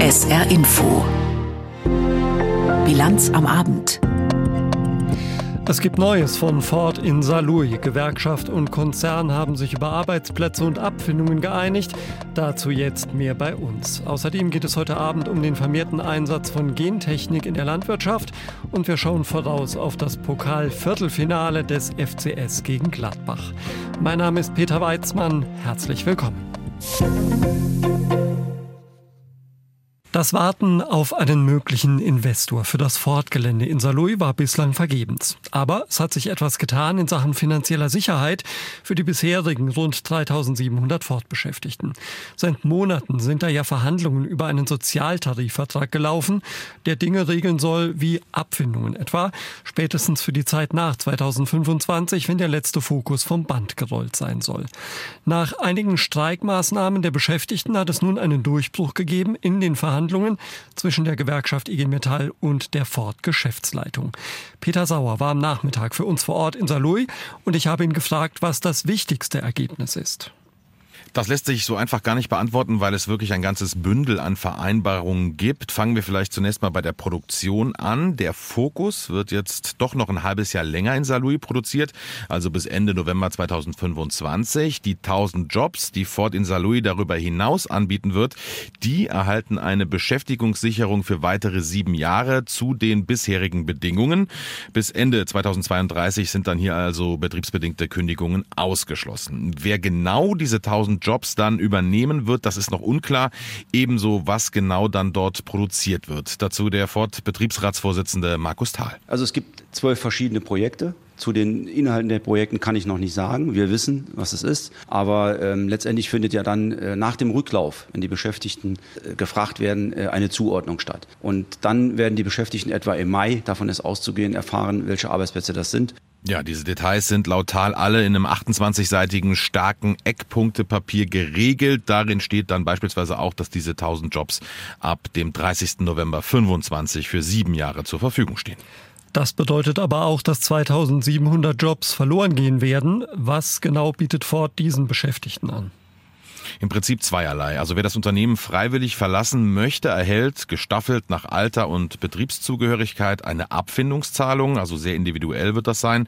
SR Info. Bilanz am Abend. Es gibt Neues von Ford in Saarlouis. Gewerkschaft und Konzern haben sich über Arbeitsplätze und Abfindungen geeinigt. Dazu jetzt mehr bei uns. Außerdem geht es heute Abend um den vermehrten Einsatz von Gentechnik in der Landwirtschaft und wir schauen voraus auf das Pokal-Viertelfinale des FCS gegen Gladbach. Mein Name ist Peter Weizmann. Herzlich willkommen. Das Warten auf einen möglichen Investor für das Ford-Gelände in Saarlouis war bislang vergebens. Aber es hat sich etwas getan in Sachen finanzieller Sicherheit für die bisherigen rund 3700 Ford-Beschäftigten. Seit Monaten sind da ja Verhandlungen über einen Sozialtarifvertrag gelaufen, der Dinge regeln soll wie Abfindungen etwa, spätestens für die Zeit nach 2025, wenn der letzte Fokus vom Band gerollt sein soll. Nach einigen Streikmaßnahmen der Beschäftigten hat es nun einen Durchbruch gegeben in den Verhandlungen Verhandlungen zwischen der Gewerkschaft IG Metall und der Ford Geschäftsleitung. Peter Sauer war am Nachmittag für uns vor Ort in Saarlouis und ich habe ihn gefragt, was das wichtigste Ergebnis ist. Das lässt sich so einfach gar nicht beantworten, weil es wirklich ein ganzes Bündel an Vereinbarungen gibt. Fangen wir vielleicht zunächst mal bei der Produktion an. Der Fokus wird jetzt doch noch ein halbes Jahr länger in Saarlouis produziert, also bis Ende November 2025. Die 1000 Jobs, die Ford in Saarlouis darüber hinaus anbieten wird, die erhalten eine Beschäftigungssicherung für weitere sieben Jahre zu den bisherigen Bedingungen. Bis Ende 2032 sind dann hier also betriebsbedingte Kündigungen ausgeschlossen. Wer genau diese 1000 Jobs dann übernehmen wird. Das ist noch unklar. Ebenso, was genau dann dort produziert wird. Dazu der Ford-Betriebsratsvorsitzende Markus Thal. Also es gibt zwölf verschiedene Projekte. Zu den Inhalten der Projekten kann ich noch nicht sagen. Wir wissen, was es ist. Aber ähm, letztendlich findet ja dann äh, nach dem Rücklauf, wenn die Beschäftigten äh, gefragt werden, äh, eine Zuordnung statt. Und dann werden die Beschäftigten etwa im Mai, davon ist auszugehen, erfahren, welche Arbeitsplätze das sind. Ja, diese Details sind laut Tal alle in einem 28-seitigen starken Eckpunktepapier geregelt. Darin steht dann beispielsweise auch, dass diese 1000 Jobs ab dem 30. November 25 für sieben Jahre zur Verfügung stehen. Das bedeutet aber auch, dass 2700 Jobs verloren gehen werden. Was genau bietet Ford diesen Beschäftigten an? Im Prinzip zweierlei. Also wer das Unternehmen freiwillig verlassen möchte, erhält gestaffelt nach Alter und Betriebszugehörigkeit eine Abfindungszahlung. Also sehr individuell wird das sein.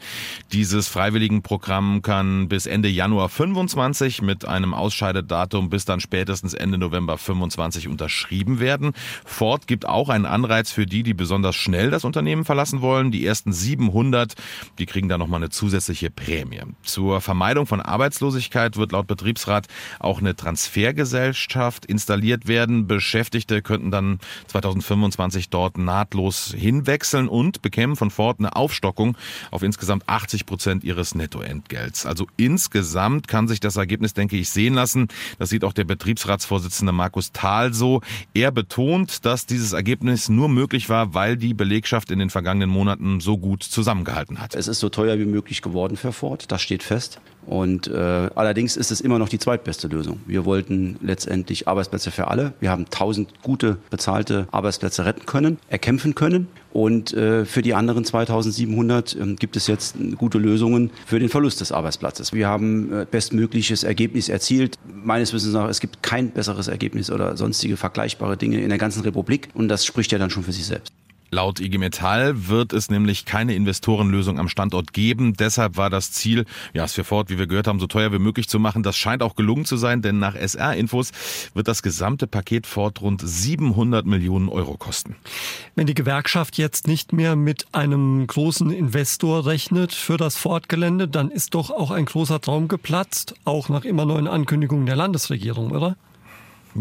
Dieses Freiwilligenprogramm kann bis Ende Januar 25 mit einem Ausscheidedatum bis dann spätestens Ende November 25 unterschrieben werden. Ford gibt auch einen Anreiz für die, die besonders schnell das Unternehmen verlassen wollen. Die ersten 700, die kriegen da nochmal eine zusätzliche Prämie. Zur Vermeidung von Arbeitslosigkeit wird laut Betriebsrat auch eine Transfergesellschaft installiert werden. Beschäftigte könnten dann 2025 dort nahtlos hinwechseln und bekämen von Ford eine Aufstockung auf insgesamt 80 Prozent ihres Nettoentgelts. Also insgesamt kann sich das Ergebnis, denke ich, sehen lassen. Das sieht auch der Betriebsratsvorsitzende Markus Thal so. Er betont, dass dieses Ergebnis nur möglich war, weil die Belegschaft in den vergangenen Monaten so gut zusammengehalten hat. Es ist so teuer wie möglich geworden für Ford, das steht fest. Und äh, allerdings ist es immer noch die zweitbeste Lösung. Wir wollten letztendlich Arbeitsplätze für alle. Wir haben tausend gute bezahlte Arbeitsplätze retten können, erkämpfen können. Und äh, für die anderen 2700 äh, gibt es jetzt gute Lösungen für den Verlust des Arbeitsplatzes. Wir haben äh, bestmögliches Ergebnis erzielt. Meines Wissens nach, es gibt kein besseres Ergebnis oder sonstige vergleichbare Dinge in der ganzen Republik. Und das spricht ja dann schon für sich selbst. Laut IG Metall wird es nämlich keine Investorenlösung am Standort geben. Deshalb war das Ziel, ja, es für Ford, wie wir gehört haben, so teuer wie möglich zu machen. Das scheint auch gelungen zu sein, denn nach SR-Infos wird das gesamte Paket Ford rund 700 Millionen Euro kosten. Wenn die Gewerkschaft jetzt nicht mehr mit einem großen Investor rechnet für das Ford-Gelände, dann ist doch auch ein großer Traum geplatzt, auch nach immer neuen Ankündigungen der Landesregierung, oder?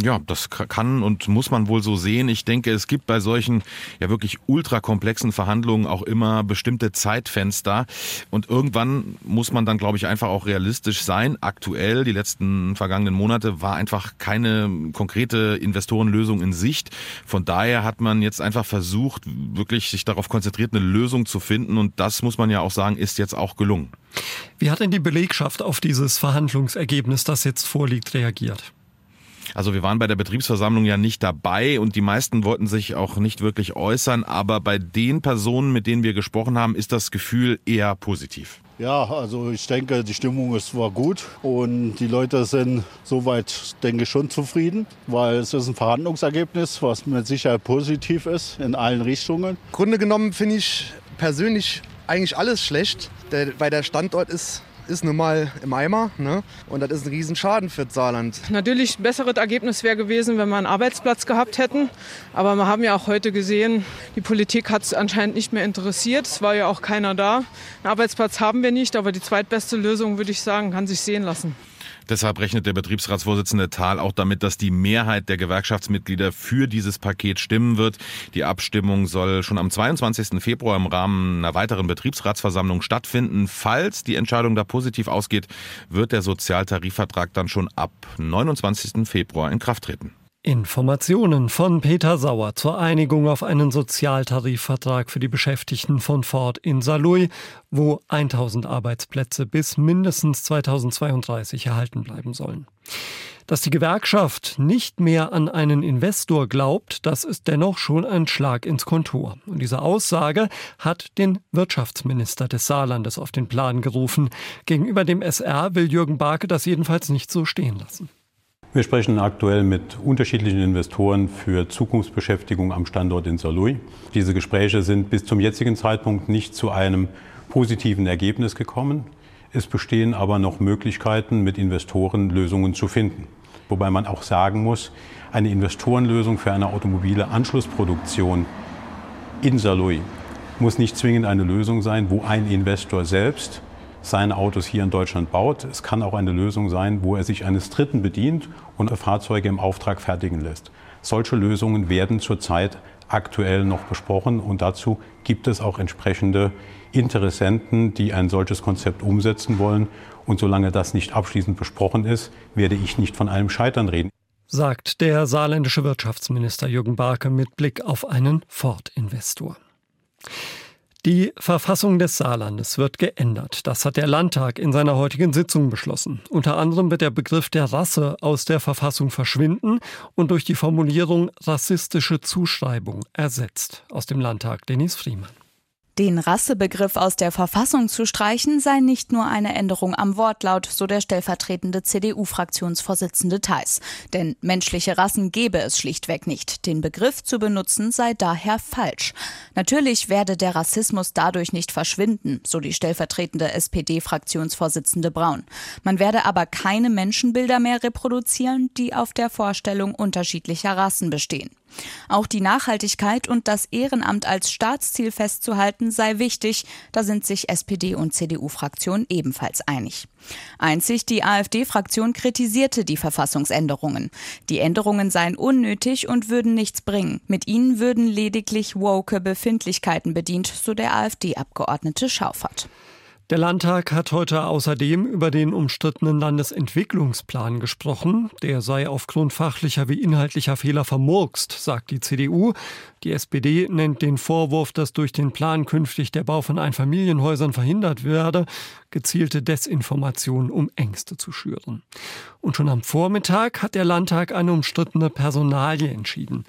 Ja, das kann und muss man wohl so sehen. Ich denke, es gibt bei solchen ja wirklich ultrakomplexen Verhandlungen auch immer bestimmte Zeitfenster. Und irgendwann muss man dann, glaube ich, einfach auch realistisch sein. Aktuell, die letzten vergangenen Monate, war einfach keine konkrete Investorenlösung in Sicht. Von daher hat man jetzt einfach versucht, wirklich sich darauf konzentriert, eine Lösung zu finden. Und das muss man ja auch sagen, ist jetzt auch gelungen. Wie hat denn die Belegschaft auf dieses Verhandlungsergebnis, das jetzt vorliegt, reagiert? Also wir waren bei der Betriebsversammlung ja nicht dabei und die meisten wollten sich auch nicht wirklich äußern, aber bei den Personen, mit denen wir gesprochen haben, ist das Gefühl eher positiv. Ja, also ich denke, die Stimmung ist war gut und die Leute sind soweit, denke ich, schon zufrieden, weil es ist ein Verhandlungsergebnis, was mit Sicherheit positiv ist in allen Richtungen. Grunde genommen finde ich persönlich eigentlich alles schlecht, weil der Standort ist ist nun mal im Eimer. Ne? Und das ist ein Riesenschaden für das Saarland. Natürlich ein besseres Ergebnis wäre gewesen, wenn wir einen Arbeitsplatz gehabt hätten. Aber wir haben ja auch heute gesehen, die Politik hat es anscheinend nicht mehr interessiert. Es war ja auch keiner da. Einen Arbeitsplatz haben wir nicht, aber die zweitbeste Lösung, würde ich sagen, kann sich sehen lassen. Deshalb rechnet der Betriebsratsvorsitzende Thal auch damit, dass die Mehrheit der Gewerkschaftsmitglieder für dieses Paket stimmen wird. Die Abstimmung soll schon am 22. Februar im Rahmen einer weiteren Betriebsratsversammlung stattfinden. Falls die Entscheidung da positiv ausgeht, wird der Sozialtarifvertrag dann schon ab 29. Februar in Kraft treten. Informationen von Peter Sauer zur Einigung auf einen Sozialtarifvertrag für die Beschäftigten von Ford in Saarlouis, wo 1000 Arbeitsplätze bis mindestens 2032 erhalten bleiben sollen. Dass die Gewerkschaft nicht mehr an einen Investor glaubt, das ist dennoch schon ein Schlag ins Kontor. Und diese Aussage hat den Wirtschaftsminister des Saarlandes auf den Plan gerufen. Gegenüber dem SR will Jürgen Barke das jedenfalls nicht so stehen lassen. Wir sprechen aktuell mit unterschiedlichen Investoren für Zukunftsbeschäftigung am Standort in Saarlouis. Diese Gespräche sind bis zum jetzigen Zeitpunkt nicht zu einem positiven Ergebnis gekommen. Es bestehen aber noch Möglichkeiten, mit Investoren Lösungen zu finden. Wobei man auch sagen muss, eine Investorenlösung für eine automobile Anschlussproduktion in Saarlouis muss nicht zwingend eine Lösung sein, wo ein Investor selbst seine Autos hier in Deutschland baut. Es kann auch eine Lösung sein, wo er sich eines Dritten bedient und Fahrzeuge im Auftrag fertigen lässt. Solche Lösungen werden zurzeit aktuell noch besprochen und dazu gibt es auch entsprechende Interessenten, die ein solches Konzept umsetzen wollen. Und solange das nicht abschließend besprochen ist, werde ich nicht von einem Scheitern reden. Sagt der saarländische Wirtschaftsminister Jürgen Barke mit Blick auf einen Ford-Investor. Die Verfassung des Saarlandes wird geändert. Das hat der Landtag in seiner heutigen Sitzung beschlossen. Unter anderem wird der Begriff der Rasse aus der Verfassung verschwinden und durch die Formulierung rassistische Zuschreibung ersetzt. Aus dem Landtag Denis Friemann. Den Rassebegriff aus der Verfassung zu streichen sei nicht nur eine Änderung am Wortlaut, so der stellvertretende CDU-Fraktionsvorsitzende Theis. Denn menschliche Rassen gebe es schlichtweg nicht. Den Begriff zu benutzen sei daher falsch. Natürlich werde der Rassismus dadurch nicht verschwinden, so die stellvertretende SPD-Fraktionsvorsitzende Braun. Man werde aber keine Menschenbilder mehr reproduzieren, die auf der Vorstellung unterschiedlicher Rassen bestehen. Auch die Nachhaltigkeit und das Ehrenamt als Staatsziel festzuhalten sei wichtig. Da sind sich SPD und CDU-Fraktion ebenfalls einig. Einzig die AfD-Fraktion kritisierte die Verfassungsänderungen. Die Änderungen seien unnötig und würden nichts bringen. Mit ihnen würden lediglich woke Befindlichkeiten bedient, so der AfD-Abgeordnete Schaufert. Der Landtag hat heute außerdem über den umstrittenen Landesentwicklungsplan gesprochen. Der sei aufgrund fachlicher wie inhaltlicher Fehler vermurkst, sagt die CDU. Die SPD nennt den Vorwurf, dass durch den Plan künftig der Bau von Einfamilienhäusern verhindert werde, gezielte Desinformation, um Ängste zu schüren. Und schon am Vormittag hat der Landtag eine umstrittene Personalie entschieden.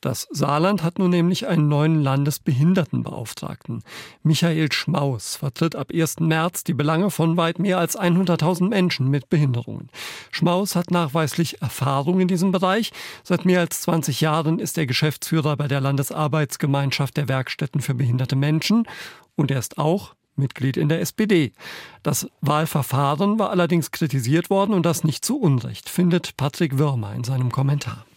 Das Saarland hat nun nämlich einen neuen Landesbehindertenbeauftragten. Michael Schmaus vertritt ab 1. März die Belange von weit mehr als 100.000 Menschen mit Behinderungen. Schmaus hat nachweislich Erfahrung in diesem Bereich. Seit mehr als 20 Jahren ist er Geschäftsführer bei der Landesarbeitsgemeinschaft der Werkstätten für behinderte Menschen und er ist auch Mitglied in der SPD. Das Wahlverfahren war allerdings kritisiert worden und das nicht zu Unrecht, findet Patrick Würmer in seinem Kommentar.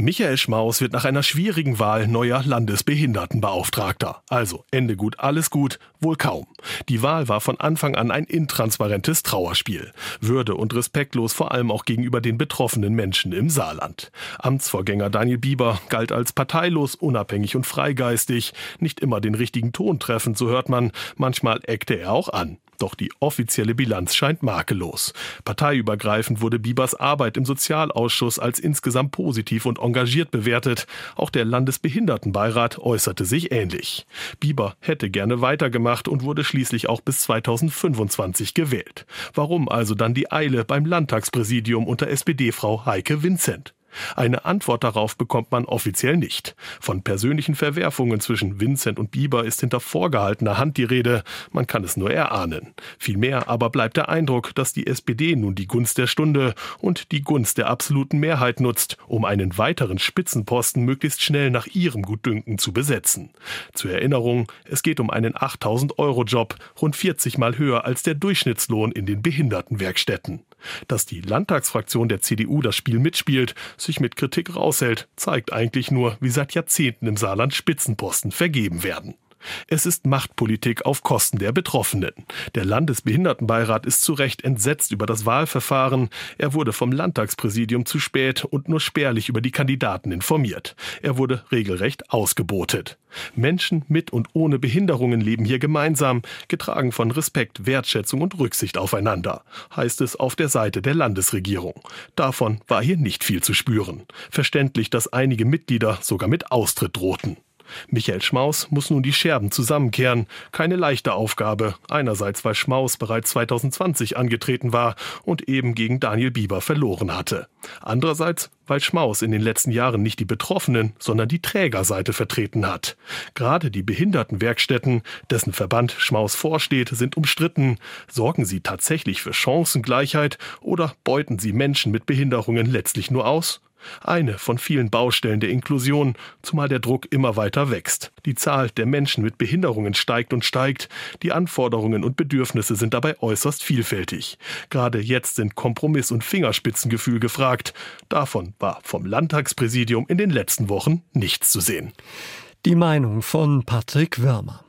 Michael Schmaus wird nach einer schwierigen Wahl neuer Landesbehindertenbeauftragter. Also Ende gut, alles gut, wohl kaum. Die Wahl war von Anfang an ein intransparentes Trauerspiel. Würde und respektlos vor allem auch gegenüber den betroffenen Menschen im Saarland. Amtsvorgänger Daniel Bieber galt als parteilos, unabhängig und freigeistig. Nicht immer den richtigen Ton treffend, so hört man. Manchmal eckte er auch an. Doch die offizielle Bilanz scheint makellos. Parteiübergreifend wurde Biebers Arbeit im Sozialausschuss als insgesamt positiv und engagiert bewertet. Auch der Landesbehindertenbeirat äußerte sich ähnlich. Bieber hätte gerne weitergemacht und wurde schließlich auch bis 2025 gewählt. Warum also dann die Eile beim Landtagspräsidium unter SPD-Frau Heike Vincent? Eine Antwort darauf bekommt man offiziell nicht. Von persönlichen Verwerfungen zwischen Vincent und Bieber ist hinter vorgehaltener Hand die Rede. Man kann es nur erahnen. Vielmehr aber bleibt der Eindruck, dass die SPD nun die Gunst der Stunde und die Gunst der absoluten Mehrheit nutzt, um einen weiteren Spitzenposten möglichst schnell nach ihrem Gutdünken zu besetzen. Zur Erinnerung, es geht um einen 8000 Euro Job, rund 40 mal höher als der Durchschnittslohn in den Behindertenwerkstätten. Dass die Landtagsfraktion der CDU das Spiel mitspielt, sich mit Kritik raushält, zeigt eigentlich nur, wie seit Jahrzehnten im Saarland Spitzenposten vergeben werden. Es ist Machtpolitik auf Kosten der Betroffenen. Der Landesbehindertenbeirat ist zu Recht entsetzt über das Wahlverfahren. Er wurde vom Landtagspräsidium zu spät und nur spärlich über die Kandidaten informiert. Er wurde regelrecht ausgebotet. Menschen mit und ohne Behinderungen leben hier gemeinsam, getragen von Respekt, Wertschätzung und Rücksicht aufeinander, heißt es auf der Seite der Landesregierung. Davon war hier nicht viel zu spüren. Verständlich, dass einige Mitglieder sogar mit Austritt drohten. Michael Schmaus muss nun die Scherben zusammenkehren. Keine leichte Aufgabe. Einerseits, weil Schmaus bereits 2020 angetreten war und eben gegen Daniel Bieber verloren hatte. Andererseits, weil Schmaus in den letzten Jahren nicht die Betroffenen, sondern die Trägerseite vertreten hat. Gerade die Behindertenwerkstätten, dessen Verband Schmaus vorsteht, sind umstritten. Sorgen sie tatsächlich für Chancengleichheit oder beuten sie Menschen mit Behinderungen letztlich nur aus? Eine von vielen Baustellen der Inklusion, zumal der Druck immer weiter wächst. Die Zahl der Menschen mit Behinderungen steigt und steigt. Die Anforderungen und Bedürfnisse sind dabei äußerst vielfältig. Gerade jetzt sind Kompromiss und Fingerspitzengefühl gefragt. Davon war vom Landtagspräsidium in den letzten Wochen nichts zu sehen. Die Meinung von Patrick Wörmer.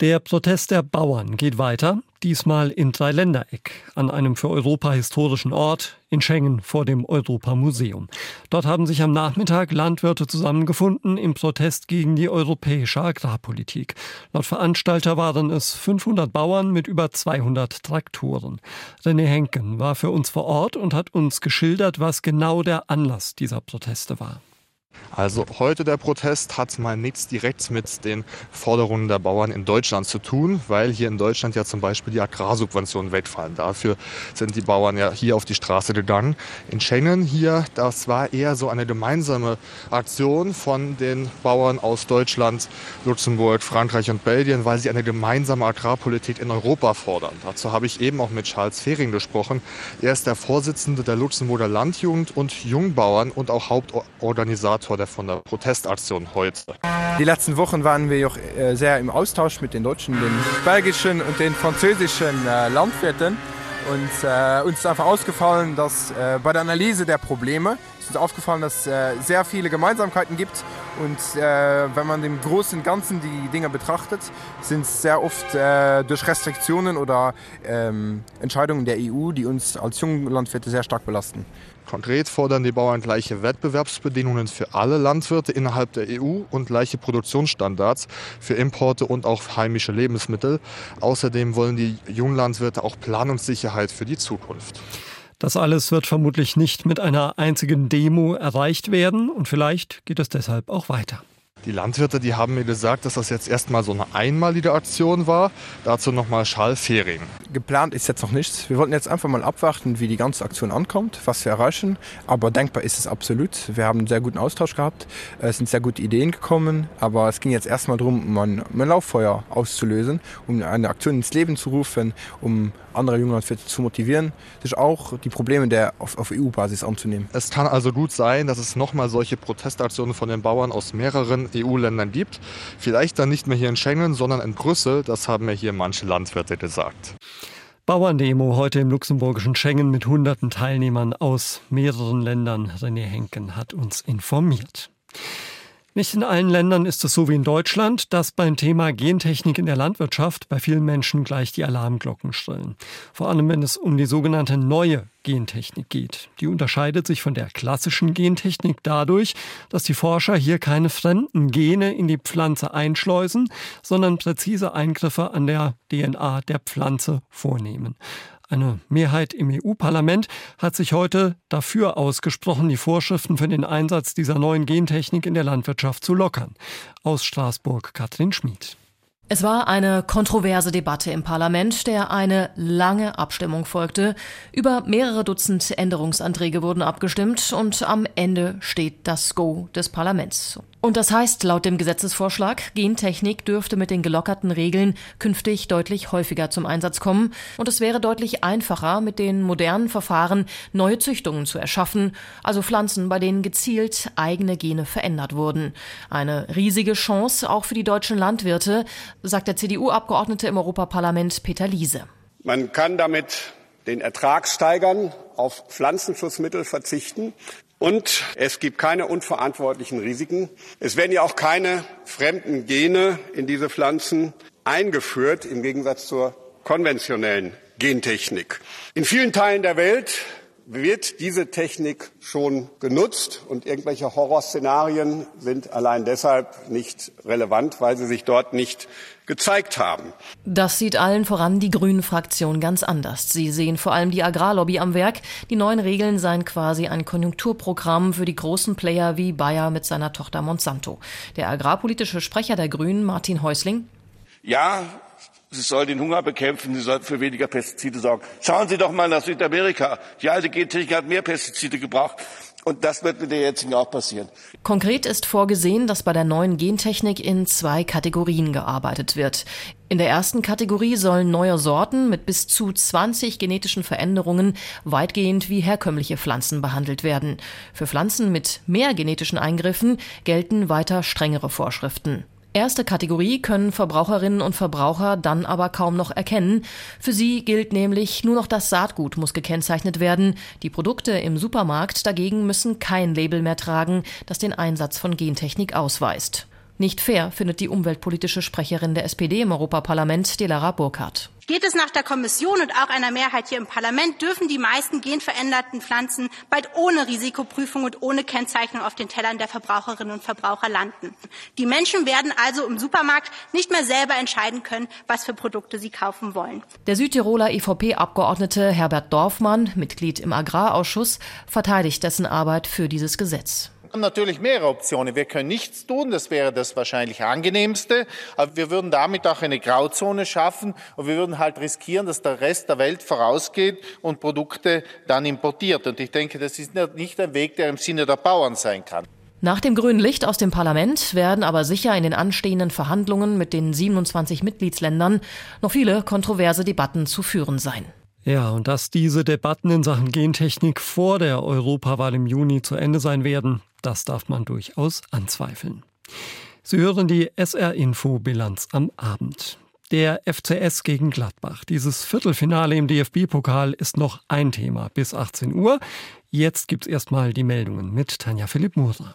Der Protest der Bauern geht weiter, diesmal in Dreiländereck, an einem für Europa historischen Ort in Schengen vor dem Europamuseum. Dort haben sich am Nachmittag Landwirte zusammengefunden im Protest gegen die europäische Agrarpolitik. Laut Veranstalter waren es 500 Bauern mit über 200 Traktoren. René Henken war für uns vor Ort und hat uns geschildert, was genau der Anlass dieser Proteste war. Also heute der Protest hat mal nichts direkt mit den Forderungen der Bauern in Deutschland zu tun, weil hier in Deutschland ja zum Beispiel die Agrarsubventionen wegfallen. Dafür sind die Bauern ja hier auf die Straße gegangen. In Schengen hier, das war eher so eine gemeinsame Aktion von den Bauern aus Deutschland, Luxemburg, Frankreich und Belgien, weil sie eine gemeinsame Agrarpolitik in Europa fordern. Dazu habe ich eben auch mit Charles Fehring gesprochen. Er ist der Vorsitzende der Luxemburger Landjugend und Jungbauern und auch Hauptorganisator der von der Protestaktion heute. Die letzten Wochen waren wir auch äh, sehr im Austausch mit den deutschen, den belgischen und den französischen äh, Landwirten. Und äh, uns ist einfach ausgefallen, dass äh, bei der Analyse der Probleme ist uns aufgefallen, dass äh, sehr viele Gemeinsamkeiten gibt. Und äh, wenn man dem großen Ganzen die Dinge betrachtet, sind es sehr oft durch Restriktionen oder ähm, Entscheidungen der EU, die uns als Junglandwirte sehr stark belasten. Konkret fordern die Bauern gleiche Wettbewerbsbedingungen für alle Landwirte innerhalb der EU und gleiche Produktionsstandards für Importe und auch heimische Lebensmittel. Außerdem wollen die Junglandwirte auch Planungssicherheit für die Zukunft. Das alles wird vermutlich nicht mit einer einzigen Demo erreicht werden und vielleicht geht es deshalb auch weiter. Die Landwirte, die haben mir gesagt, dass das jetzt erstmal so eine einmalige Aktion war. Dazu nochmal Schall Fering. Geplant ist jetzt noch nichts. Wir wollten jetzt einfach mal abwarten, wie die ganze Aktion ankommt, was wir erreichen. Aber denkbar ist es absolut. Wir haben einen sehr guten Austausch gehabt. Es sind sehr gute Ideen gekommen. Aber es ging jetzt erstmal darum, um ein, um ein Lauffeuer auszulösen, um eine Aktion ins Leben zu rufen, um andere Junglandwirte zu motivieren, sich auch die Probleme der auf, auf EU-Basis anzunehmen. Es kann also gut sein, dass es nochmal solche Protestaktionen von den Bauern aus mehreren EU-Ländern gibt. Vielleicht dann nicht mehr hier in Schengen, sondern in Brüssel. Das haben mir hier manche Landwirte gesagt. Bauerndemo heute im luxemburgischen Schengen mit hunderten Teilnehmern aus mehreren Ländern. René Henken hat uns informiert. Nicht in allen Ländern ist es so wie in Deutschland, dass beim Thema Gentechnik in der Landwirtschaft bei vielen Menschen gleich die Alarmglocken schrillen. Vor allem, wenn es um die sogenannte neue Gentechnik geht. Die unterscheidet sich von der klassischen Gentechnik dadurch, dass die Forscher hier keine fremden Gene in die Pflanze einschleusen, sondern präzise Eingriffe an der DNA der Pflanze vornehmen. Eine Mehrheit im EU-Parlament hat sich heute dafür ausgesprochen, die Vorschriften für den Einsatz dieser neuen Gentechnik in der Landwirtschaft zu lockern. Aus Straßburg Katrin Schmid. Es war eine kontroverse Debatte im Parlament, der eine lange Abstimmung folgte. Über mehrere Dutzend Änderungsanträge wurden abgestimmt und am Ende steht das Go des Parlaments. Und das heißt, laut dem Gesetzesvorschlag, Gentechnik dürfte mit den gelockerten Regeln künftig deutlich häufiger zum Einsatz kommen und es wäre deutlich einfacher, mit den modernen Verfahren neue Züchtungen zu erschaffen, also Pflanzen, bei denen gezielt eigene Gene verändert wurden. Eine riesige Chance auch für die deutschen Landwirte, sagt der CDU-Abgeordnete im Europaparlament Peter Liese. Man kann damit den Ertrag steigern, auf Pflanzenschutzmittel verzichten. Und es gibt keine unverantwortlichen Risiken. Es werden ja auch keine fremden Gene in diese Pflanzen eingeführt, im Gegensatz zur konventionellen Gentechnik. In vielen Teilen der Welt wird diese Technik schon genutzt und irgendwelche Horrorszenarien sind allein deshalb nicht relevant, weil sie sich dort nicht gezeigt haben. Das sieht allen voran die Grünen Fraktion ganz anders. Sie sehen vor allem die Agrarlobby am Werk. Die neuen Regeln seien quasi ein Konjunkturprogramm für die großen Player wie Bayer mit seiner Tochter Monsanto. Der agrarpolitische Sprecher der Grünen, Martin Häusling. Ja, Sie soll den Hunger bekämpfen, sie soll für weniger Pestizide sorgen. Schauen Sie doch mal nach Südamerika. Die alte Gentechnik hat mehr Pestizide gebraucht. Und das wird mit der jetzigen auch passieren. Konkret ist vorgesehen, dass bei der neuen Gentechnik in zwei Kategorien gearbeitet wird. In der ersten Kategorie sollen neue Sorten mit bis zu 20 genetischen Veränderungen weitgehend wie herkömmliche Pflanzen behandelt werden. Für Pflanzen mit mehr genetischen Eingriffen gelten weiter strengere Vorschriften. Erste Kategorie können Verbraucherinnen und Verbraucher dann aber kaum noch erkennen. Für sie gilt nämlich nur noch das Saatgut muss gekennzeichnet werden. Die Produkte im Supermarkt dagegen müssen kein Label mehr tragen, das den Einsatz von Gentechnik ausweist. Nicht fair findet die umweltpolitische Sprecherin der SPD im Europaparlament, Delara Burkhardt. Geht es nach der Kommission und auch einer Mehrheit hier im Parlament, dürfen die meisten genveränderten Pflanzen bald ohne Risikoprüfung und ohne Kennzeichnung auf den Tellern der Verbraucherinnen und Verbraucher landen. Die Menschen werden also im Supermarkt nicht mehr selber entscheiden können, was für Produkte sie kaufen wollen. Der Südtiroler EVP-Abgeordnete Herbert Dorfmann, Mitglied im Agrarausschuss, verteidigt dessen Arbeit für dieses Gesetz haben natürlich mehrere Optionen. Wir können nichts tun, das wäre das wahrscheinlich angenehmste, aber wir würden damit auch eine Grauzone schaffen und wir würden halt riskieren, dass der Rest der Welt vorausgeht und Produkte dann importiert. Und ich denke, das ist nicht ein Weg, der im Sinne der Bauern sein kann. Nach dem grünen Licht aus dem Parlament werden aber sicher in den anstehenden Verhandlungen mit den 27 Mitgliedsländern noch viele kontroverse Debatten zu führen sein. Ja, und dass diese Debatten in Sachen Gentechnik vor der Europawahl im Juni zu Ende sein werden, das darf man durchaus anzweifeln. Sie hören die SR-Info-Bilanz am Abend. Der FCS gegen Gladbach. Dieses Viertelfinale im DFB-Pokal ist noch ein Thema bis 18 Uhr. Jetzt gibt's erstmal die Meldungen mit Tanja Philipp Moser.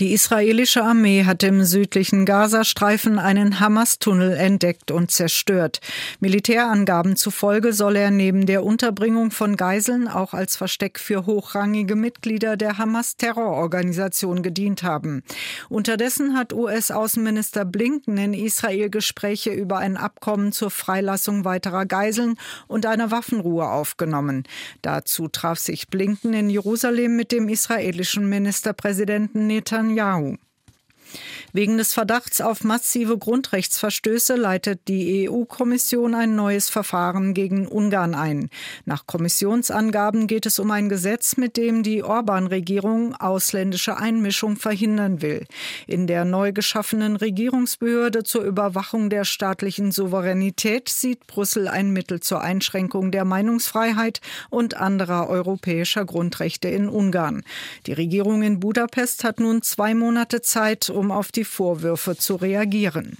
Die israelische Armee hat im südlichen Gazastreifen einen Hamas-Tunnel entdeckt und zerstört. Militärangaben zufolge soll er neben der Unterbringung von Geiseln auch als Versteck für hochrangige Mitglieder der Hamas-Terrororganisation gedient haben. Unterdessen hat US-Außenminister Blinken in Israel Gespräche über ein Abkommen zur Freilassung weiterer Geiseln und einer Waffenruhe aufgenommen. Dazu traf sich Blinken in Jerusalem mit dem israelischen Ministerpräsidenten Netanyahu. Wegen des Verdachts auf massive Grundrechtsverstöße leitet die EU-Kommission ein neues Verfahren gegen Ungarn ein. Nach Kommissionsangaben geht es um ein Gesetz, mit dem die Orban-Regierung ausländische Einmischung verhindern will. In der neu geschaffenen Regierungsbehörde zur Überwachung der staatlichen Souveränität sieht Brüssel ein Mittel zur Einschränkung der Meinungsfreiheit und anderer europäischer Grundrechte in Ungarn. Die Regierung in Budapest hat nun zwei Monate Zeit, um auf die Vorwürfe zu reagieren.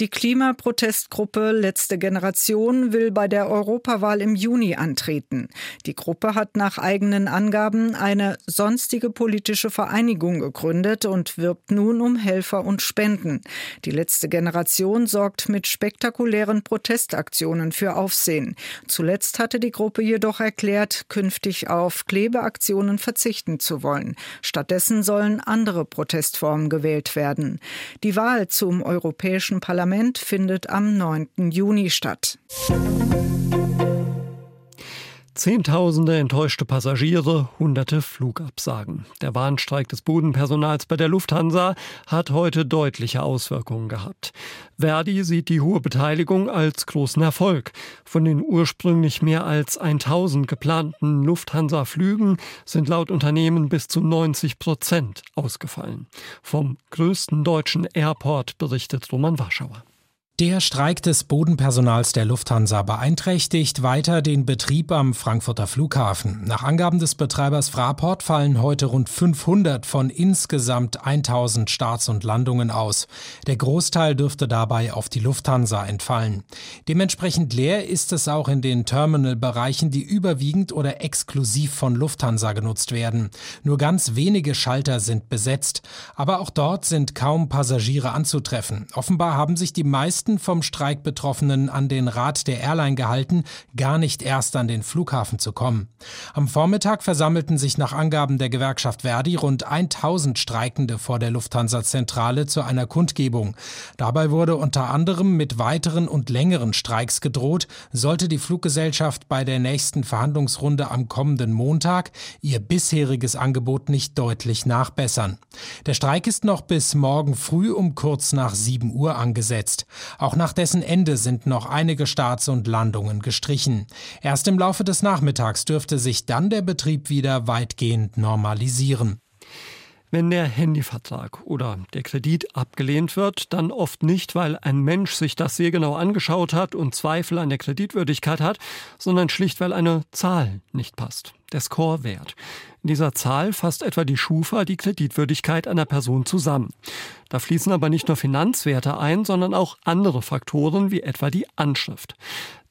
Die Klimaprotestgruppe Letzte Generation will bei der Europawahl im Juni antreten. Die Gruppe hat nach eigenen Angaben eine sonstige politische Vereinigung gegründet und wirbt nun um Helfer und Spenden. Die Letzte Generation sorgt mit spektakulären Protestaktionen für Aufsehen. Zuletzt hatte die Gruppe jedoch erklärt, künftig auf Klebeaktionen verzichten zu wollen. Stattdessen sollen andere Protestformen gewählt werden. Die Wahl zum Europäischen Parlament Parlament findet am 9. Juni statt. Zehntausende enttäuschte Passagiere, hunderte Flugabsagen. Der Warnstreik des Bodenpersonals bei der Lufthansa hat heute deutliche Auswirkungen gehabt. Verdi sieht die hohe Beteiligung als großen Erfolg. Von den ursprünglich mehr als 1000 geplanten Lufthansa-Flügen sind laut Unternehmen bis zu 90 Prozent ausgefallen. Vom größten deutschen Airport berichtet Roman Warschauer. Der Streik des Bodenpersonals der Lufthansa beeinträchtigt weiter den Betrieb am Frankfurter Flughafen. Nach Angaben des Betreibers Fraport fallen heute rund 500 von insgesamt 1000 Starts und Landungen aus. Der Großteil dürfte dabei auf die Lufthansa entfallen. Dementsprechend leer ist es auch in den Terminalbereichen, die überwiegend oder exklusiv von Lufthansa genutzt werden. Nur ganz wenige Schalter sind besetzt, aber auch dort sind kaum Passagiere anzutreffen. Offenbar haben sich die meisten meisten vom Streik Betroffenen an den Rat der Airline gehalten, gar nicht erst an den Flughafen zu kommen. Am Vormittag versammelten sich nach Angaben der Gewerkschaft Verdi rund 1000 Streikende vor der Lufthansa-Zentrale zu einer Kundgebung. Dabei wurde unter anderem mit weiteren und längeren Streiks gedroht, sollte die Fluggesellschaft bei der nächsten Verhandlungsrunde am kommenden Montag ihr bisheriges Angebot nicht deutlich nachbessern. Der Streik ist noch bis morgen früh um kurz nach 7 Uhr angesetzt. Auch nach dessen Ende sind noch einige Starts und Landungen gestrichen. Erst im Laufe des Nachmittags dürfte sich dann der Betrieb wieder weitgehend normalisieren. Wenn der Handyvertrag oder der Kredit abgelehnt wird, dann oft nicht, weil ein Mensch sich das sehr genau angeschaut hat und Zweifel an der Kreditwürdigkeit hat, sondern schlicht, weil eine Zahl nicht passt, der Scorewert. In dieser Zahl fasst etwa die Schufa die Kreditwürdigkeit einer Person zusammen. Da fließen aber nicht nur Finanzwerte ein, sondern auch andere Faktoren wie etwa die Anschrift.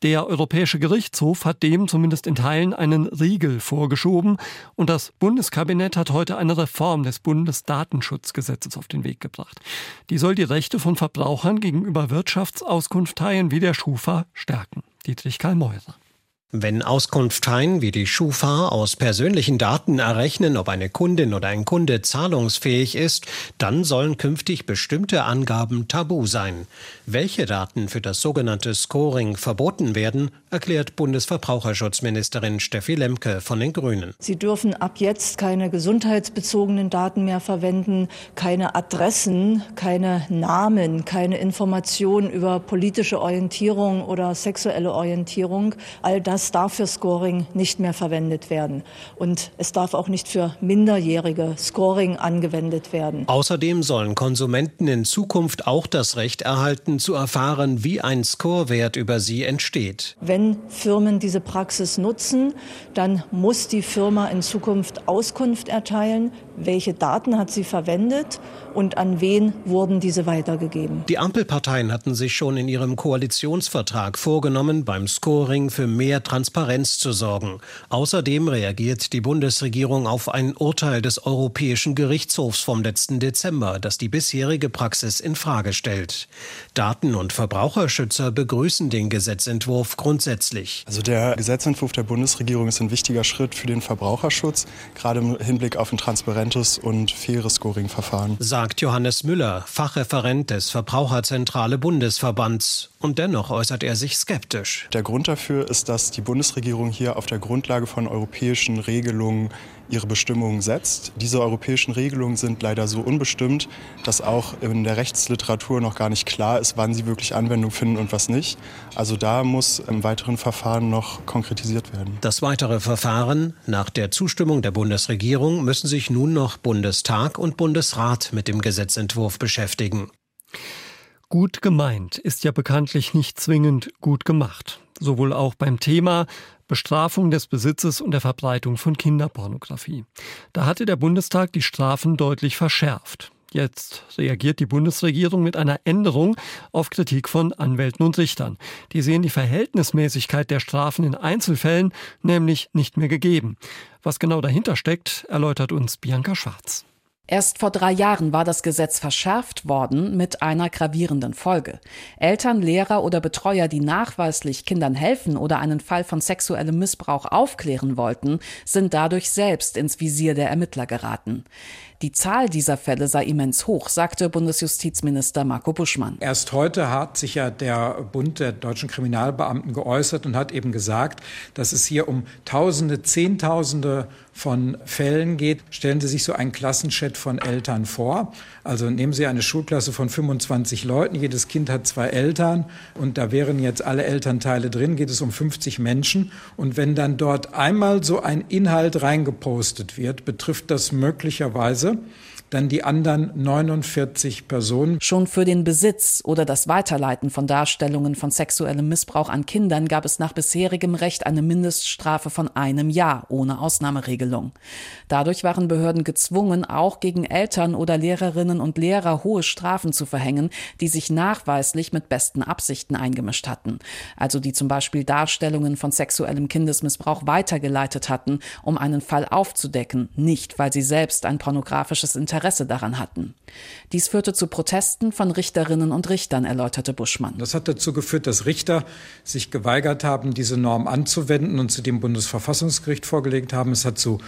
Der Europäische Gerichtshof hat dem zumindest in Teilen einen Riegel vorgeschoben und das Bundeskabinett hat heute eine Reform des Bundesdatenschutzgesetzes auf den Weg gebracht. Die soll die Rechte von Verbrauchern gegenüber Wirtschaftsauskunftteilen wie der Schufa stärken. Dietrich Karl Meurer. Wenn Auskunfteien wie die Schufa aus persönlichen Daten errechnen, ob eine Kundin oder ein Kunde zahlungsfähig ist, dann sollen künftig bestimmte Angaben tabu sein. Welche Daten für das sogenannte Scoring verboten werden, erklärt Bundesverbraucherschutzministerin Steffi Lemke von den Grünen. Sie dürfen ab jetzt keine gesundheitsbezogenen Daten mehr verwenden, keine Adressen, keine Namen, keine Informationen über politische Orientierung oder sexuelle Orientierung. All das darf für Scoring nicht mehr verwendet werden. Und es darf auch nicht für minderjährige Scoring angewendet werden. Außerdem sollen Konsumenten in Zukunft auch das Recht erhalten, zu erfahren, wie ein Scorewert über sie entsteht. Wenn Firmen diese Praxis nutzen, dann muss die Firma in Zukunft Auskunft erteilen, welche Daten hat sie verwendet und an wen wurden diese weitergegeben. Die Ampelparteien hatten sich schon in ihrem Koalitionsvertrag vorgenommen, beim Scoring für mehr Transparenz zu sorgen. Außerdem reagiert die Bundesregierung auf ein Urteil des Europäischen Gerichtshofs vom letzten Dezember, das die bisherige Praxis in Frage stellt. Daten- und Verbraucherschützer begrüßen den Gesetzentwurf grundsätzlich. Also der Gesetzentwurf der Bundesregierung ist ein wichtiger Schritt für den Verbraucherschutz, gerade im Hinblick auf ein transparentes und faires Scoring-Verfahren. Sagt Johannes Müller, Fachreferent des Verbraucherzentrale Bundesverbands. Und dennoch äußert er sich skeptisch. Der Grund dafür ist, dass die Bundesregierung hier auf der Grundlage von europäischen Regelungen ihre Bestimmungen setzt. Diese europäischen Regelungen sind leider so unbestimmt, dass auch in der Rechtsliteratur noch gar nicht klar ist, wann sie wirklich Anwendung finden und was nicht. Also da muss im weiteren Verfahren noch konkretisiert werden. Das weitere Verfahren nach der Zustimmung der Bundesregierung müssen sich nun noch Bundestag und Bundesrat mit dem Gesetzentwurf beschäftigen. Gut gemeint ist ja bekanntlich nicht zwingend gut gemacht. Sowohl auch beim Thema Bestrafung des Besitzes und der Verbreitung von Kinderpornografie. Da hatte der Bundestag die Strafen deutlich verschärft. Jetzt reagiert die Bundesregierung mit einer Änderung auf Kritik von Anwälten und Richtern. Die sehen die Verhältnismäßigkeit der Strafen in Einzelfällen nämlich nicht mehr gegeben. Was genau dahinter steckt, erläutert uns Bianca Schwarz. Erst vor drei Jahren war das Gesetz verschärft worden mit einer gravierenden Folge. Eltern, Lehrer oder Betreuer, die nachweislich Kindern helfen oder einen Fall von sexuellem Missbrauch aufklären wollten, sind dadurch selbst ins Visier der Ermittler geraten. Die Zahl dieser Fälle sei immens hoch, sagte Bundesjustizminister Marco Buschmann. Erst heute hat sich ja der Bund der deutschen Kriminalbeamten geäußert und hat eben gesagt, dass es hier um Tausende, Zehntausende von Fällen geht. Stellen Sie sich so einen Klassenchat von Eltern vor. Also nehmen Sie eine Schulklasse von 25 Leuten. Jedes Kind hat zwei Eltern und da wären jetzt alle Elternteile drin. Geht es um 50 Menschen. Und wenn dann dort einmal so ein Inhalt reingepostet wird, betrifft das möglicherweise casa dann die anderen 49 Personen. Schon für den Besitz oder das Weiterleiten von Darstellungen von sexuellem Missbrauch an Kindern gab es nach bisherigem Recht eine Mindeststrafe von einem Jahr ohne Ausnahmeregelung. Dadurch waren Behörden gezwungen, auch gegen Eltern oder Lehrerinnen und Lehrer hohe Strafen zu verhängen, die sich nachweislich mit besten Absichten eingemischt hatten. Also die zum Beispiel Darstellungen von sexuellem Kindesmissbrauch weitergeleitet hatten, um einen Fall aufzudecken, nicht weil sie selbst ein pornografisches Interesse Interesse daran hatten. Dies führte zu Protesten von Richterinnen und Richtern, erläuterte Buschmann. Das hat dazu geführt, dass Richter sich geweigert haben, diese Norm anzuwenden und sie dem Bundesverfassungsgericht vorgelegt haben. Es hat zu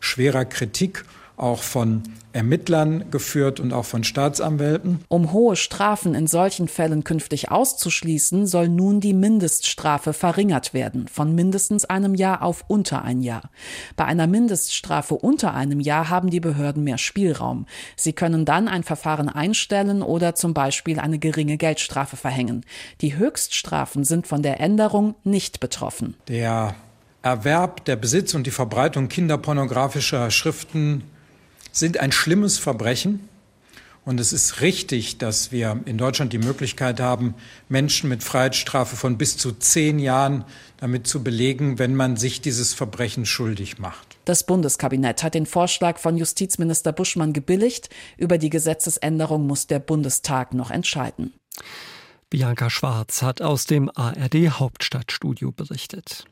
schwerer Kritik auch von Ermittlern geführt und auch von Staatsanwälten. Um hohe Strafen in solchen Fällen künftig auszuschließen, soll nun die Mindeststrafe verringert werden, von mindestens einem Jahr auf unter ein Jahr. Bei einer Mindeststrafe unter einem Jahr haben die Behörden mehr Spielraum. Sie können dann ein Verfahren einstellen oder zum Beispiel eine geringe Geldstrafe verhängen. Die Höchststrafen sind von der Änderung nicht betroffen. Der Erwerb, der Besitz und die Verbreitung kinderpornografischer Schriften sind ein schlimmes Verbrechen. Und es ist richtig, dass wir in Deutschland die Möglichkeit haben, Menschen mit Freiheitsstrafe von bis zu zehn Jahren damit zu belegen, wenn man sich dieses Verbrechen schuldig macht. Das Bundeskabinett hat den Vorschlag von Justizminister Buschmann gebilligt. Über die Gesetzesänderung muss der Bundestag noch entscheiden. Bianca Schwarz hat aus dem ARD Hauptstadtstudio berichtet.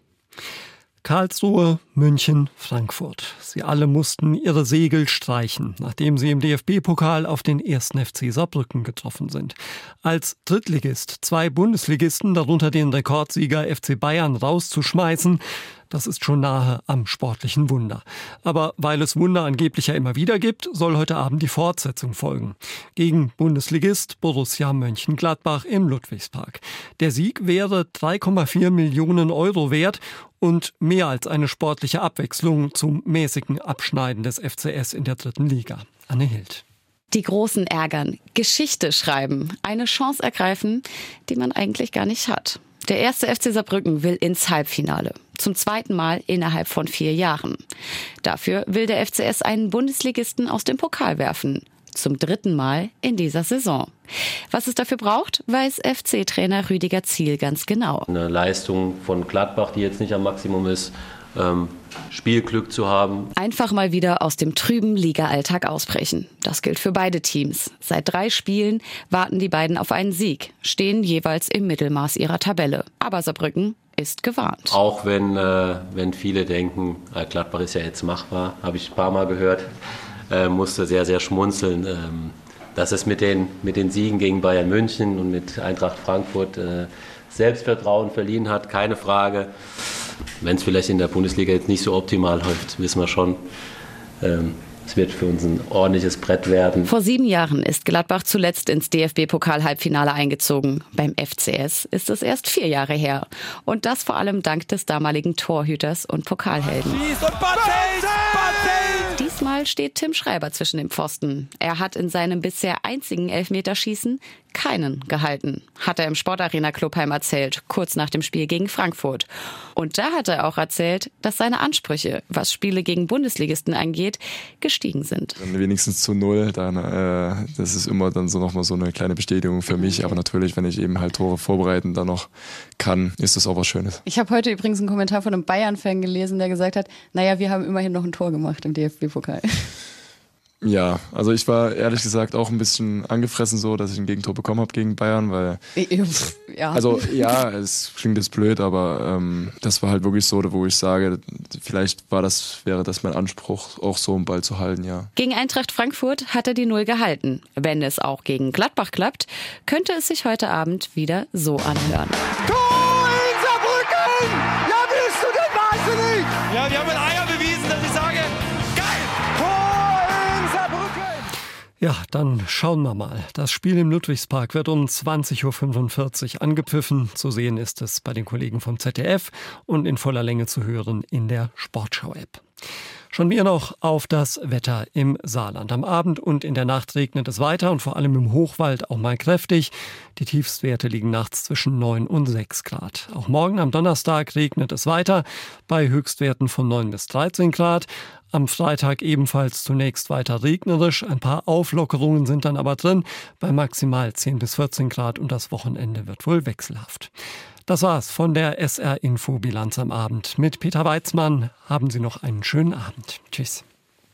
Karlsruhe, München, Frankfurt. Sie alle mussten ihre Segel streichen, nachdem sie im DFB-Pokal auf den ersten FC Saarbrücken getroffen sind. Als Drittligist zwei Bundesligisten, darunter den Rekordsieger FC Bayern, rauszuschmeißen, das ist schon nahe am sportlichen Wunder. Aber weil es Wunder angeblich ja immer wieder gibt, soll heute Abend die Fortsetzung folgen. Gegen Bundesligist Borussia Mönchengladbach im Ludwigspark. Der Sieg wäre 3,4 Millionen Euro wert und mehr als eine sportliche Abwechslung zum mäßigen Abschneiden des FCS in der dritten Liga. Anne Hild. Die Großen ärgern, Geschichte schreiben, eine Chance ergreifen, die man eigentlich gar nicht hat. Der erste FC Saarbrücken will ins Halbfinale. Zum zweiten Mal innerhalb von vier Jahren. Dafür will der FCS einen Bundesligisten aus dem Pokal werfen. Zum dritten Mal in dieser Saison. Was es dafür braucht, weiß FC-Trainer Rüdiger Ziel ganz genau. Eine Leistung von Gladbach, die jetzt nicht am Maximum ist, ähm, Spielglück zu haben. Einfach mal wieder aus dem trüben Liga-Alltag ausbrechen. Das gilt für beide Teams. Seit drei Spielen warten die beiden auf einen Sieg, stehen jeweils im Mittelmaß ihrer Tabelle. Aber Saarbrücken ist gewarnt. Auch wenn, äh, wenn viele denken, äh, Gladbach ist ja jetzt machbar, habe ich ein paar Mal gehört, äh, musste sehr, sehr schmunzeln. Ähm, dass es mit den, mit den Siegen gegen Bayern München und mit Eintracht Frankfurt äh, Selbstvertrauen verliehen hat, keine Frage. Wenn es vielleicht in der Bundesliga jetzt nicht so optimal läuft, wissen wir schon. Ähm, es wird für uns ein ordentliches Brett werden. Vor sieben Jahren ist Gladbach zuletzt ins DFB-Pokal-Halbfinale eingezogen. Beim FCS ist es erst vier Jahre her. Und das vor allem dank des damaligen Torhüters und Pokalhelden. Diesmal steht Tim Schreiber zwischen den Pfosten. Er hat in seinem bisher einzigen Elfmeterschießen keinen gehalten, hat er im Sportarena Clubheim erzählt, kurz nach dem Spiel gegen Frankfurt. Und da hat er auch erzählt, dass seine Ansprüche, was Spiele gegen Bundesligisten angeht, gestiegen sind. Dann wenigstens zu null, dann äh, das ist immer dann so nochmal so eine kleine Bestätigung für mich. Aber natürlich, wenn ich eben halt Tore vorbereiten dann noch kann, ist das auch was Schönes. Ich habe heute übrigens einen Kommentar von einem Bayern-Fan gelesen, der gesagt hat, naja, wir haben immerhin noch ein Tor gemacht im DFB-Pokal. Ja, also ich war ehrlich gesagt auch ein bisschen angefressen so, dass ich ein Gegentor bekommen habe gegen Bayern, weil ja. also ja, es klingt jetzt blöd, aber ähm, das war halt wirklich so, wo ich sage, vielleicht war das wäre das mein Anspruch, auch so einen Ball zu halten, ja. Gegen Eintracht Frankfurt hat er die Null gehalten. Wenn es auch gegen Gladbach klappt, könnte es sich heute Abend wieder so anhören. Tor Ja, dann schauen wir mal. Das Spiel im Ludwigspark wird um 20.45 Uhr angepfiffen. Zu sehen ist es bei den Kollegen vom ZDF und in voller Länge zu hören in der Sportschau-App. Schon wir noch auf das Wetter im Saarland. Am Abend und in der Nacht regnet es weiter und vor allem im Hochwald auch mal kräftig. Die Tiefstwerte liegen nachts zwischen 9 und 6 Grad. Auch morgen am Donnerstag regnet es weiter bei Höchstwerten von 9 bis 13 Grad. Am Freitag ebenfalls zunächst weiter regnerisch. Ein paar Auflockerungen sind dann aber drin bei maximal 10 bis 14 Grad und das Wochenende wird wohl wechselhaft. Das war's von der SR Info Bilanz am Abend. Mit Peter Weizmann haben Sie noch einen schönen Abend. Tschüss.